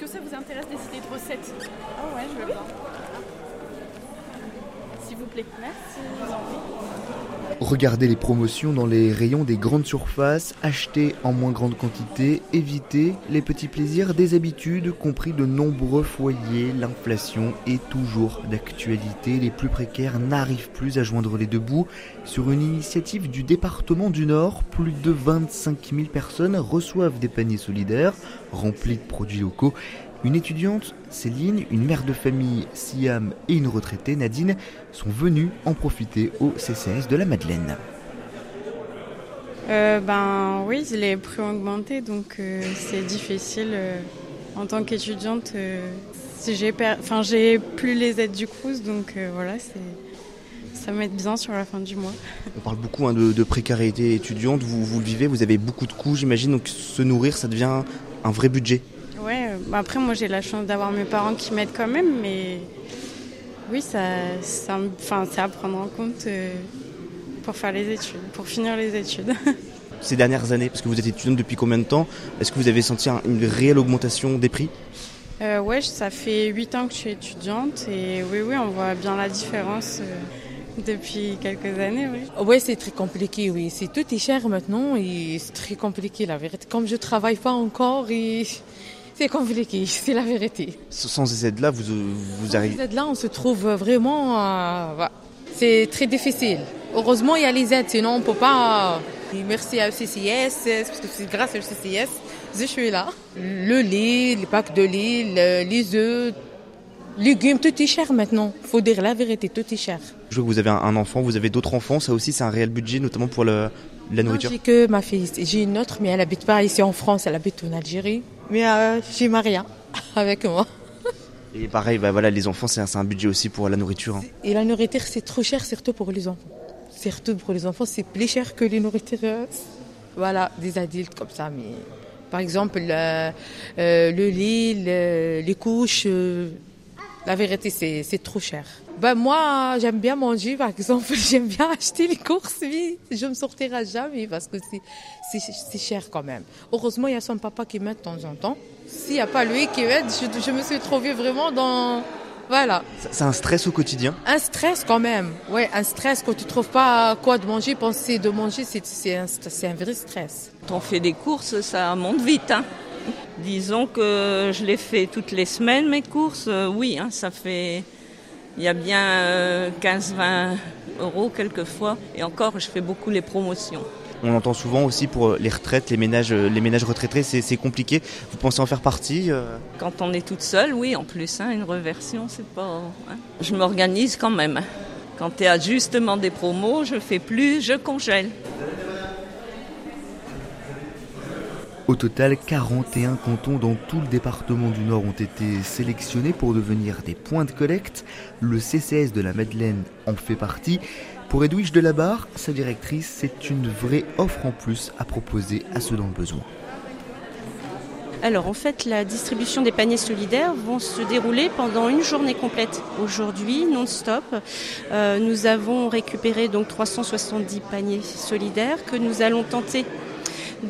Est-ce que ça vous intéresse des idées de recettes Ah ouais, je veux bien. Regardez les promotions dans les rayons des grandes surfaces, achetez en moins grande quantité, évitez les petits plaisirs des habitudes, compris de nombreux foyers. L'inflation est toujours d'actualité. Les plus précaires n'arrivent plus à joindre les deux bouts. Sur une initiative du département du Nord, plus de 25 000 personnes reçoivent des paniers solidaires remplis de produits locaux. Une étudiante, Céline, une mère de famille, Siam et une retraitée, Nadine, sont venues en profiter au CCS de la Madeleine. Euh, ben oui, les prix ont augmenté, donc euh, c'est difficile. euh, en tant qu'étudiante, euh, si j'ai enfin, j'ai plus les aides du CRUS, donc euh, voilà, c'est ça m'aide bien sur la fin du mois. On parle beaucoup hein, de, de précarité étudiante, vous, vous le vivez, vous avez beaucoup de coûts, j'imagine, donc se nourrir, ça devient un vrai budget. Après moi j'ai la chance d'avoir mes parents qui m'aident quand même, mais oui, ça, enfin, c'est à prendre en compte euh, pour faire les études, pour finir les études. Ces dernières années, parce que vous êtes étudiante depuis combien de temps, est-ce que vous avez senti un- une réelle augmentation des prix? Euh, ouais, ça fait 8 ans que je suis étudiante et oui, oui, on voit bien la différence euh, depuis quelques années, oui. Oui, c'est très compliqué, oui. C'est tout est cher maintenant et c'est très compliqué, la vérité. Comme je travaille pas encore, et c'est compliqué, c'est la vérité. Sans ces aides-là, vous, vous arrivez... Les aides là, on se trouve vraiment, euh, c'est très difficile. Heureusement, il y a les aides, sinon on peut pas. Et merci à CCS, parce que c'est grâce au CCS, je suis là. Le lait, les packs de lait, le- les œufs, légumes, tout est cher maintenant. Faut dire la vérité, tout est cher. Je vois que vous avez un- enfant, vous avez d'autres enfants, ça aussi c'est un réel budget, notamment pour le- la nourriture. J'ai que ma fille. J'ai une autre, mais elle habite pas ici en France, elle habite en Algérie. Mais euh, j'ai Maria avec moi. Et pareil, bah voilà, les enfants, c'est un, budget aussi pour la nourriture. hein. Et la nourriture, c'est trop cher, surtout pour les enfants. Surtout pour les enfants, c'est plus cher que les nourritures. euh, Voilà, des adultes comme ça. Mais par exemple, le, euh, le lit, le- les couches, euh, la vérité, c'est trop cher. Ben moi, j'aime bien manger, par exemple. J'aime bien acheter les courses, mais je me sortirai jamais parce que c'est- c'est c'est cher quand même. Heureusement, il y a son papa qui m'aide de temps en temps. S'il n'y a pas lui qui m'aide, je, je me suis trouvée vraiment dans... Voilà. C'est- un stress au quotidien? Un stress quand même. Ouais, un stress quand tu trouves pas quoi de manger, penser de manger, c'est c'est un, c'est un vrai stress. Quand on fait des courses, ça monte vite. hein. Disons que je les fais toutes les semaines, mes courses. Euh, oui, hein, ça fait. Il y a bien euh, 15-20 euros quelquefois. Et encore, je fais beaucoup les promotions. On entend souvent aussi pour les retraites, les ménages, les ménages retraités, c'est compliqué. Vous pensez en faire partie euh Quand on est toute seule, oui, en plus, hein, une reversion, c'est pas. hein. Je m'organise quand même. Quand il y a justement des promos, je fais plus, je congèle. Au total, 41 cantons dans tout le département du Nord ont été sélectionnés pour devenir des points de collecte. Le CCS de la Madeleine en fait partie. Pour Edwige Delabarre, sa directrice, c'est une vraie offre en plus à proposer à ceux dans le besoin. Alors en fait, la distribution des paniers solidaires vont se dérouler pendant une journée complète. Aujourd'hui, non-stop, euh, nous avons récupéré donc 370 paniers solidaires que nous allons tenter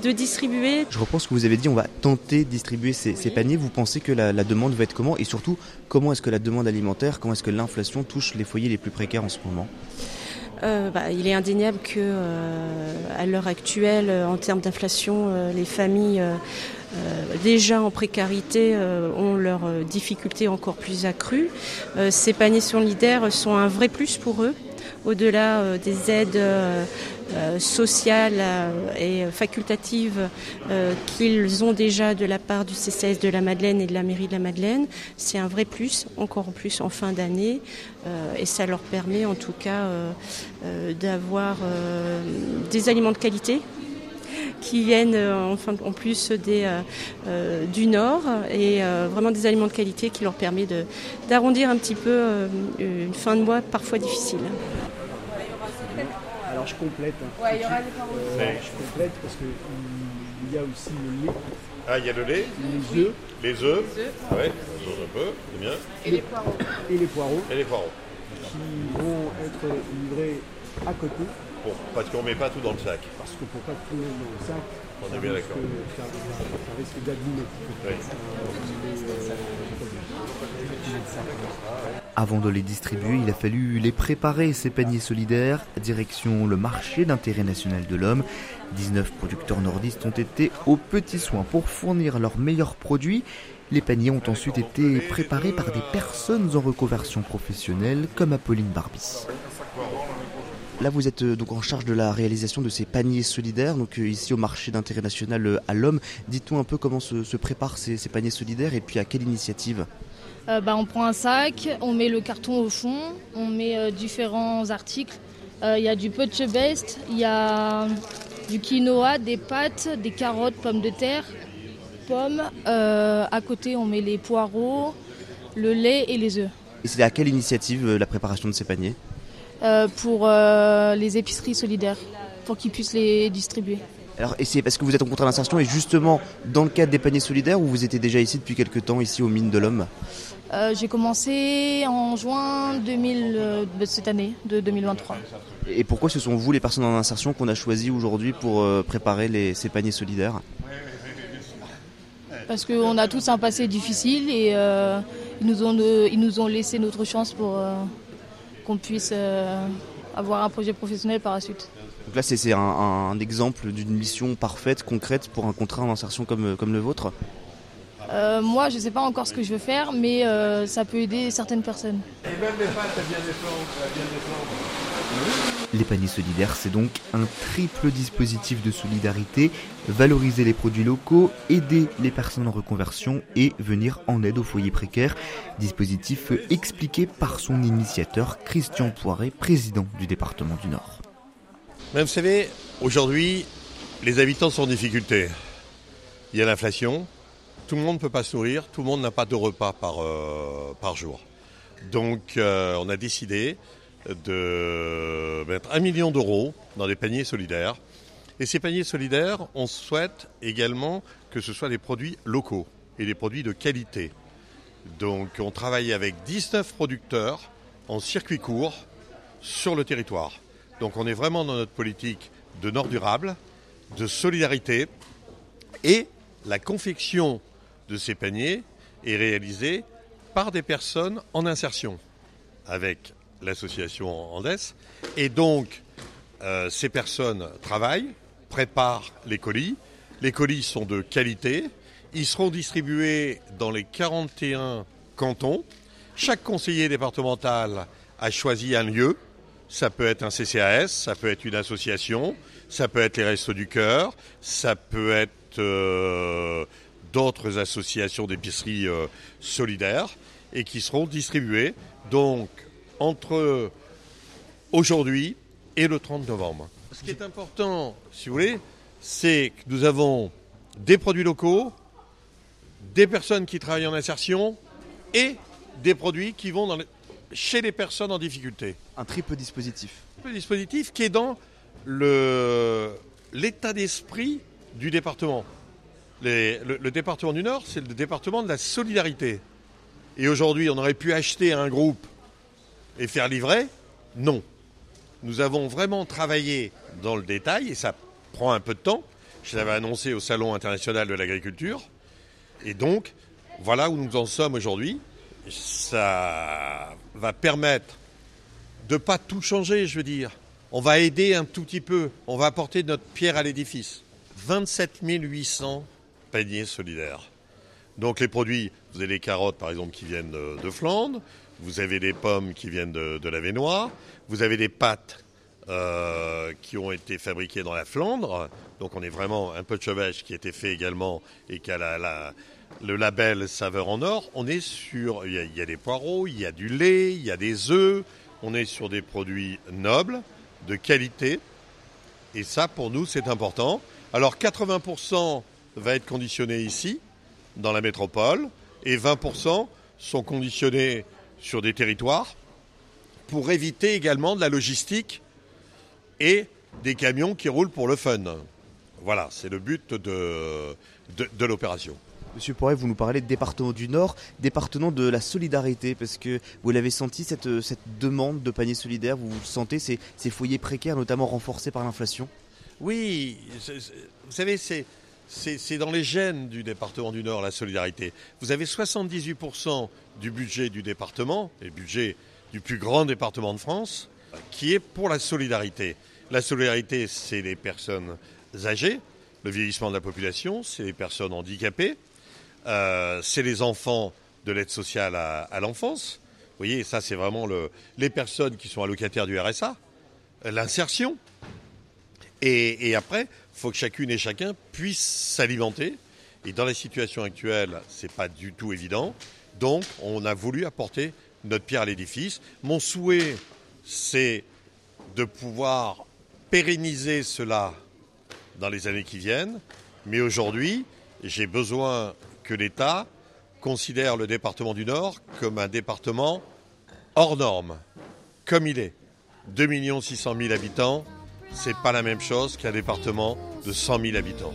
de distribuer. Je reprends ce que vous avez dit, on va tenter de distribuer ces, ces paniers. Vous pensez que la, la demande va être comment Et surtout, comment est-ce que la demande alimentaire, comment est-ce que l'inflation touche les foyers les plus précaires en ce moment? Euh, bah, il est indéniable que euh, à l'heure actuelle, euh, en termes d'inflation, euh, les familles déjà en précarité ont leurs difficultés encore plus accrues. Ces paniers solidaires sont un vrai plus pour eux. Au-delà des aides sociales et facultatives qu'ils ont déjà de la part du CCS de la Madeleine et de la mairie de la Madeleine, c'est un vrai plus, encore plus en fin d'année, et ça leur permet en tout cas d'avoir des aliments de qualité qui viennent euh, en plus des, euh, euh, du Nord et vraiment des aliments de qualité qui leur permet d'arrondir un petit peu une fin de mois parfois difficile. Alors je complète. Hein. Ouais, il y aura je complète parce qu'il y a aussi le lait. Ah, il y a le lait Les œufs. Les œufs. Ah ouais, les œufs un peu, c'est bien. Et les poireaux. Et les poireaux. Et les poireaux. Qui vont être livrés à côté parce qu'on ne met pas tout dans le sac. Parce que pour pas tout mettre dans le sac, on est bien d'accord. Ça, risque d'abîmer. Avant de les distribuer, il a fallu les préparer, ces paniers solidaires. Direction le marché d'intérêt national de l'homme. 19 producteurs nordistes ont été aux petits soins pour fournir leurs meilleurs produits. Les paniers ont ensuite été préparés par des personnes en reconversion professionnelle comme Apolline Barbis. Là, vous êtes euh, donc en charge de la réalisation de ces paniers solidaires, donc euh, ici au marché d'intérêt national euh, à l'homme. Dites-nous un peu comment se, préparent ces, paniers solidaires et puis à quelle initiative? Bah, On prend un sac, on met le carton au fond, on met différents articles. Il y a du poche best, il y a du quinoa, des pâtes, des carottes, pommes de terre, pommes. à côté, on met les poireaux, le lait et les œufs. Et c'est à quelle initiative la préparation de ces paniers? Pour euh, les épiceries solidaires, pour qu'ils puissent les distribuer. Alors, et c'est parce que vous êtes en contrat d'insertion et justement dans le cadre des paniers solidaires ou vous étiez déjà ici depuis quelques temps, ici aux Mines de l'Homme? Euh, J'ai commencé en juin 2000, de cette année, de 2023. Et pourquoi ce sont vous, les personnes en insertion, qu'on a choisi aujourd'hui pour préparer ces paniers solidaires? Parce qu'on a tous un passé difficile et ils, nous ont, ils nous ont laissé notre chance pour qu'on puisse euh, avoir un projet professionnel par la suite. Donc là, c'est un, exemple d'une mission parfaite, concrète pour un contrat en insertion comme, comme le vôtre? Euh, moi, je ne sais pas encore ce que je veux faire, mais euh, ça peut aider certaines personnes. Et même les bien des bien des les paniers solidaires, c'est donc un triple dispositif de solidarité, valoriser les produits locaux, aider les personnes en reconversion et venir en aide aux foyers précaires. Dispositif expliqué par son initiateur Christian Poiret, président du département du Nord. vous savez, aujourd'hui, les habitants sont en difficulté. Il y a l'inflation, tout le monde ne peut pas se nourrir, tout le monde n'a pas de repas par, euh, par jour. Donc euh, on a décidé de mettre un million d'euros dans des paniers solidaires. Et ces paniers solidaires, on souhaite également que ce soit des produits locaux et des produits de qualité. Donc on travaille avec 19 producteurs en circuit court sur le territoire. Donc on est vraiment dans notre politique de nord durable, de solidarité et la confection de ces paniers est réalisée par des personnes en insertion avec l'association Andes. Et donc, euh, ces personnes travaillent, préparent les colis. Les colis sont de qualité. Ils seront distribués dans les 41 cantons. Chaque conseiller départemental a choisi un lieu. Ça peut être un CCAS, ça peut être une association, ça peut être les Restos du Cœur, ça peut être euh, d'autres associations d'épicerie euh, solidaires et qui seront distribués. Donc, entre aujourd'hui et le 30 novembre. Ce qui est important, si vous voulez, c'est que nous avons des produits locaux, des personnes qui travaillent en insertion et des produits qui vont chez les personnes en difficulté. Un triple dispositif. Un triple dispositif qui est dans l'état d'esprit du département. le, département du Nord, c'est le département de la solidarité. Et aujourd'hui, on aurait pu acheter un groupe et faire livrer Non. Nous avons vraiment travaillé dans le détail et ça prend un peu de temps. Je l'avais annoncé au Salon international de l'agriculture. Et donc, voilà où nous en sommes aujourd'hui. Ça va permettre de ne pas tout changer, je veux dire. On va aider un tout petit peu. On va apporter notre pierre à l'édifice. 27 800 paniers solidaires. Donc les produits, vous avez les carottes par exemple qui viennent de Flandre, vous avez des pommes qui viennent de, de la Vénois, vous avez des pâtes euh, qui ont été fabriquées dans la Flandre. Donc on est vraiment un peu de chevêche qui a été fait également et qui a la, le label saveur en or. On est sur, il y, a, il y, a, des poireaux, il y a du lait, il y a des œufs. On est sur des produits nobles, de qualité. Et ça, pour nous, c'est important. Alors 80% va être conditionné ici, dans la métropole, et 20% sont conditionnés sur des territoires pour éviter également de la logistique et des camions qui roulent pour le fun. Voilà, c'est le but de, de, de l'opération. Monsieur Poiret, vous nous parlez de département du Nord, département de la solidarité, parce que vous l'avez senti, cette, cette, demande de panier solidaire, vous, vous sentez ces, ces, foyers précaires, notamment renforcés par l'inflation? Oui, vous savez, c'est, c'est dans les gènes du département du Nord, la solidarité. Vous avez 78% du budget du département, et budget du plus grand département de France, qui est pour la solidarité. La solidarité, c'est les personnes âgées, le vieillissement de la population, c'est les personnes handicapées, euh, c'est les enfants de l'aide sociale à, l'enfance. Vous voyez, ça c'est vraiment le, les personnes qui sont allocataires du RSA, l'insertion. Et, après, il faut que chacune et chacun puisse s'alimenter. Et dans la situation actuelle, c'est pas du tout évident. Donc, on a voulu apporter notre pierre à l'édifice. Mon souhait, c'est de pouvoir pérenniser cela dans les années qui viennent. Mais aujourd'hui, j'ai besoin que l'État considère le département du Nord comme un département hors norme, comme il est. 2 600 000 habitants, c'est pas la même chose qu'un département de 100 000 habitants.